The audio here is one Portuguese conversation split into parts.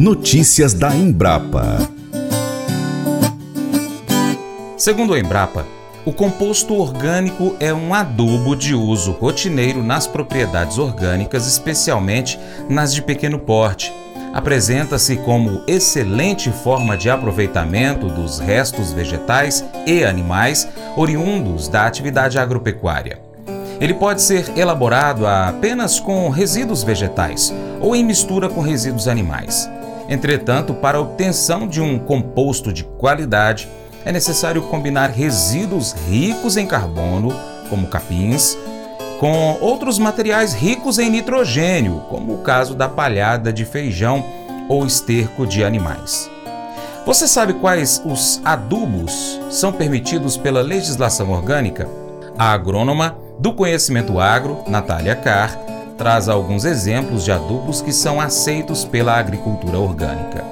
Notícias da Embrapa. Segundo a Embrapa, o composto orgânico é um adubo de uso rotineiro nas propriedades orgânicas, especialmente nas de pequeno porte. Apresenta-se como excelente forma de aproveitamento dos restos vegetais e animais oriundos da atividade agropecuária. Ele pode ser elaborado apenas com resíduos vegetais ou em mistura com resíduos animais. Entretanto, para a obtenção de um composto de qualidade, é necessário combinar resíduos ricos em carbono, como capins, com outros materiais ricos em nitrogênio, como o caso da palhada de feijão ou esterco de animais. Você sabe quais os adubos são permitidos pela legislação orgânica? A agrônoma do conhecimento agro, Natália Carr, traz alguns exemplos de adubos que são aceitos pela agricultura orgânica.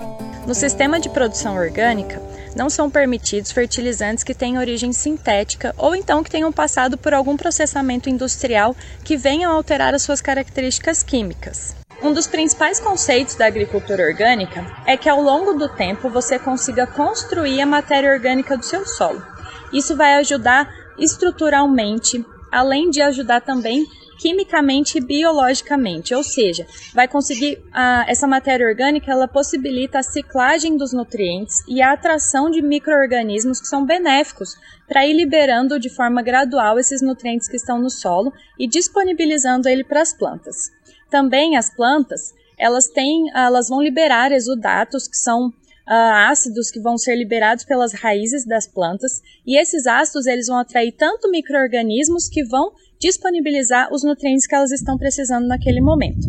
No sistema de produção orgânica, não são permitidos fertilizantes que tenham origem sintética ou então que tenham passado por algum processamento industrial que venham alterar as suas características químicas. Um dos principais conceitos da agricultura orgânica é que ao longo do tempo você consiga construir a matéria orgânica do seu solo. Isso vai ajudar estruturalmente, além de ajudar também quimicamente e biologicamente, ou seja, vai conseguir a, essa matéria orgânica, ela possibilita a ciclagem dos nutrientes e a atração de microorganismos que são benéficos para ir liberando de forma gradual esses nutrientes que estão no solo e disponibilizando ele para as plantas. Também as plantas, elas têm, elas vão liberar exudatos que são Uh, ácidos que vão ser liberados pelas raízes das plantas e esses ácidos eles vão atrair tanto microorganismos que vão disponibilizar os nutrientes que elas estão precisando naquele momento.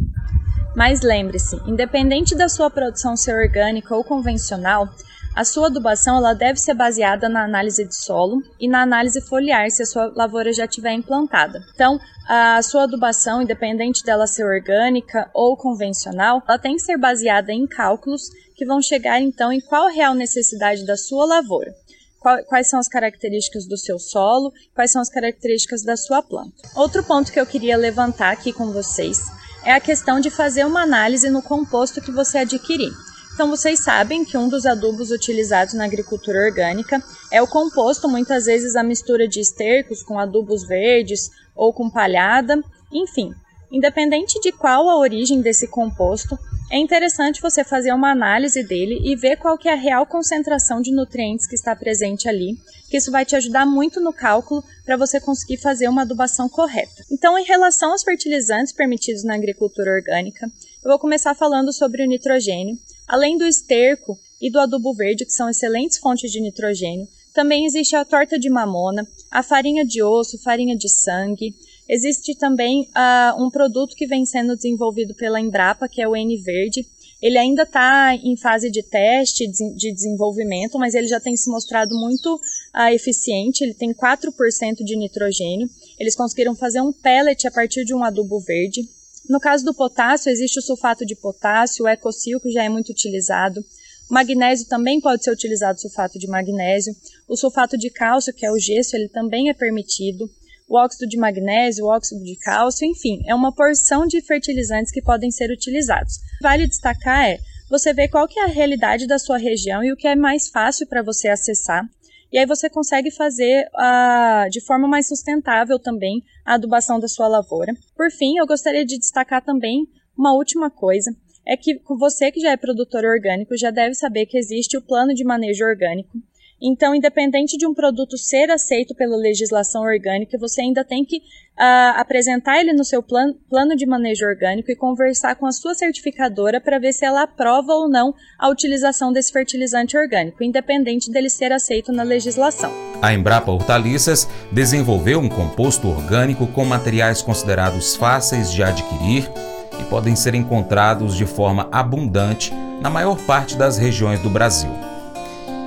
Mas lembre-se, independente da sua produção ser orgânica ou convencional, a sua adubação ela deve ser baseada na análise de solo e na análise foliar se a sua lavoura já estiver implantada. Então, a sua adubação, independente dela ser orgânica ou convencional, ela tem que ser baseada em cálculos que vão chegar então em qual real necessidade da sua lavoura quais são as características do seu solo, quais são as características da sua planta. Outro ponto que eu queria levantar aqui com vocês é a questão de fazer uma análise no composto que você adquirir. Então, vocês sabem que um dos adubos utilizados na agricultura orgânica é o composto, muitas vezes a mistura de estercos com adubos verdes ou com palhada, enfim. Independente de qual a origem desse composto, é interessante você fazer uma análise dele e ver qual que é a real concentração de nutrientes que está presente ali, que isso vai te ajudar muito no cálculo para você conseguir fazer uma adubação correta. Então, em relação aos fertilizantes permitidos na agricultura orgânica, eu vou começar falando sobre o nitrogênio. Além do esterco e do adubo verde, que são excelentes fontes de nitrogênio, também existe a torta de mamona, a farinha de osso, farinha de sangue, Existe também uh, um produto que vem sendo desenvolvido pela Embrapa, que é o N-Verde. Ele ainda está em fase de teste, de desenvolvimento, mas ele já tem se mostrado muito uh, eficiente. Ele tem 4% de nitrogênio. Eles conseguiram fazer um pellet a partir de um adubo verde. No caso do potássio, existe o sulfato de potássio, o ecocil, que já é muito utilizado. O magnésio também pode ser utilizado sulfato de magnésio. O sulfato de cálcio, que é o gesso, ele também é permitido o óxido de magnésio, o óxido de cálcio, enfim, é uma porção de fertilizantes que podem ser utilizados. Vale destacar é você ver qual que é a realidade da sua região e o que é mais fácil para você acessar. E aí você consegue fazer uh, de forma mais sustentável também a adubação da sua lavoura. Por fim, eu gostaria de destacar também uma última coisa, é que você que já é produtor orgânico já deve saber que existe o plano de manejo orgânico, então, independente de um produto ser aceito pela legislação orgânica, você ainda tem que uh, apresentar ele no seu plan plano de manejo orgânico e conversar com a sua certificadora para ver se ela aprova ou não a utilização desse fertilizante orgânico, independente dele ser aceito na legislação. A Embrapa Hortaliças desenvolveu um composto orgânico com materiais considerados fáceis de adquirir e podem ser encontrados de forma abundante na maior parte das regiões do Brasil.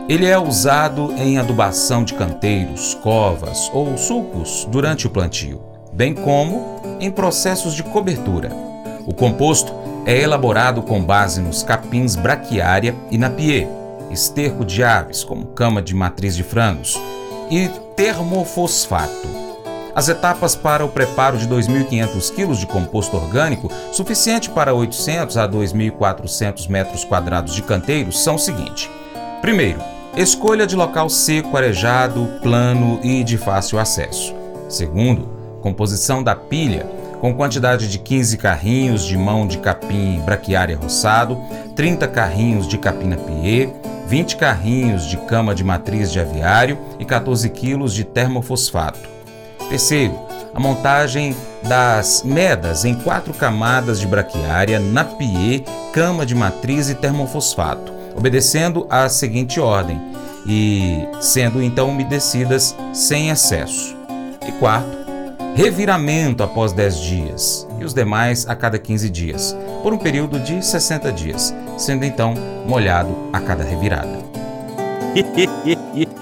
Ele é usado em adubação de canteiros, covas ou sulcos durante o plantio, bem como em processos de cobertura. O composto é elaborado com base nos capins braquiária e napier, esterco de aves, como cama de matriz de frangos, e termofosfato. As etapas para o preparo de 2.500 kg de composto orgânico, suficiente para 800 a 2.400 metros quadrados de canteiro, são o seguinte: primeiro, escolha de local seco, arejado, plano e de fácil acesso. Segundo, composição da pilha com quantidade de 15 carrinhos de mão de capim braquiária roçado, 30 carrinhos de capina piê, 20 carrinhos de cama de matriz de aviário e 14 quilos de termofosfato. Terceiro, a montagem das medas em quatro camadas de braquiária na piê, cama de matriz e termofosfato, obedecendo à seguinte ordem e sendo então umedecidas sem excesso. E quarto, reviramento após 10 dias e os demais a cada 15 dias, por um período de 60 dias, sendo então molhado a cada revirada.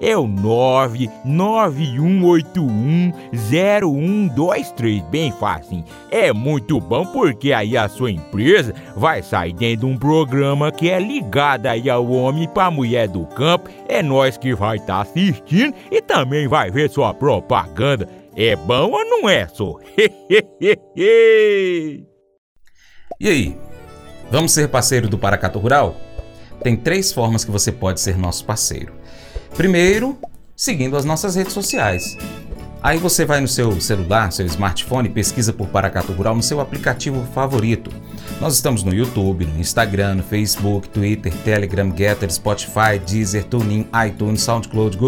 é o 991810123. Bem fácil. É muito bom porque aí a sua empresa vai sair dentro de um programa que é ligado aí ao homem para mulher do campo. É nós que vai estar tá assistindo e também vai ver sua propaganda. É bom ou não é, só? e aí? Vamos ser parceiro do Paracato Rural? Tem três formas que você pode ser nosso parceiro. Primeiro, seguindo as nossas redes sociais. Aí você vai no seu celular, seu smartphone, pesquisa por Paracato Rural no seu aplicativo favorito. Nós estamos no YouTube, no Instagram, no Facebook, Twitter, Telegram, Getter, Spotify, Deezer, TuneIn, iTunes, SoundCloud,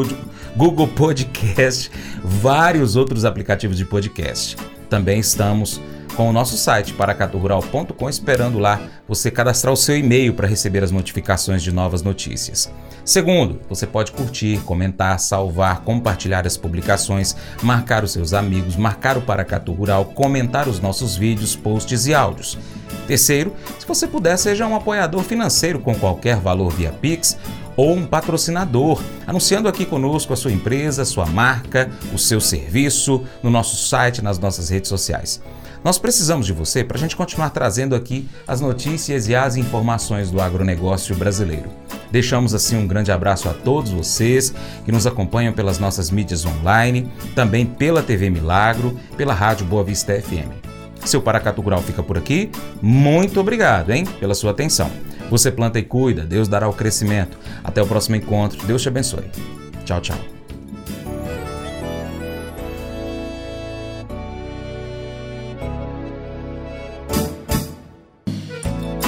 Google Podcast, vários outros aplicativos de podcast. Também estamos com o nosso site paracaturural.com, esperando lá você cadastrar o seu e-mail para receber as notificações de novas notícias. Segundo, você pode curtir, comentar, salvar, compartilhar as publicações, marcar os seus amigos, marcar o Paracatu Rural, comentar os nossos vídeos, posts e áudios. Terceiro, se você puder, seja um apoiador financeiro com qualquer valor via Pix ou um patrocinador, anunciando aqui conosco a sua empresa, sua marca, o seu serviço no nosso site, nas nossas redes sociais. Nós precisamos de você para a gente continuar trazendo aqui as notícias e as informações do agronegócio brasileiro. Deixamos assim um grande abraço a todos vocês que nos acompanham pelas nossas mídias online, também pela TV Milagro, pela Rádio Boa Vista FM. Seu Paracatu Rural fica por aqui. Muito obrigado, hein, pela sua atenção. Você planta e cuida, Deus dará o crescimento. Até o próximo encontro. Deus te abençoe. Tchau, tchau.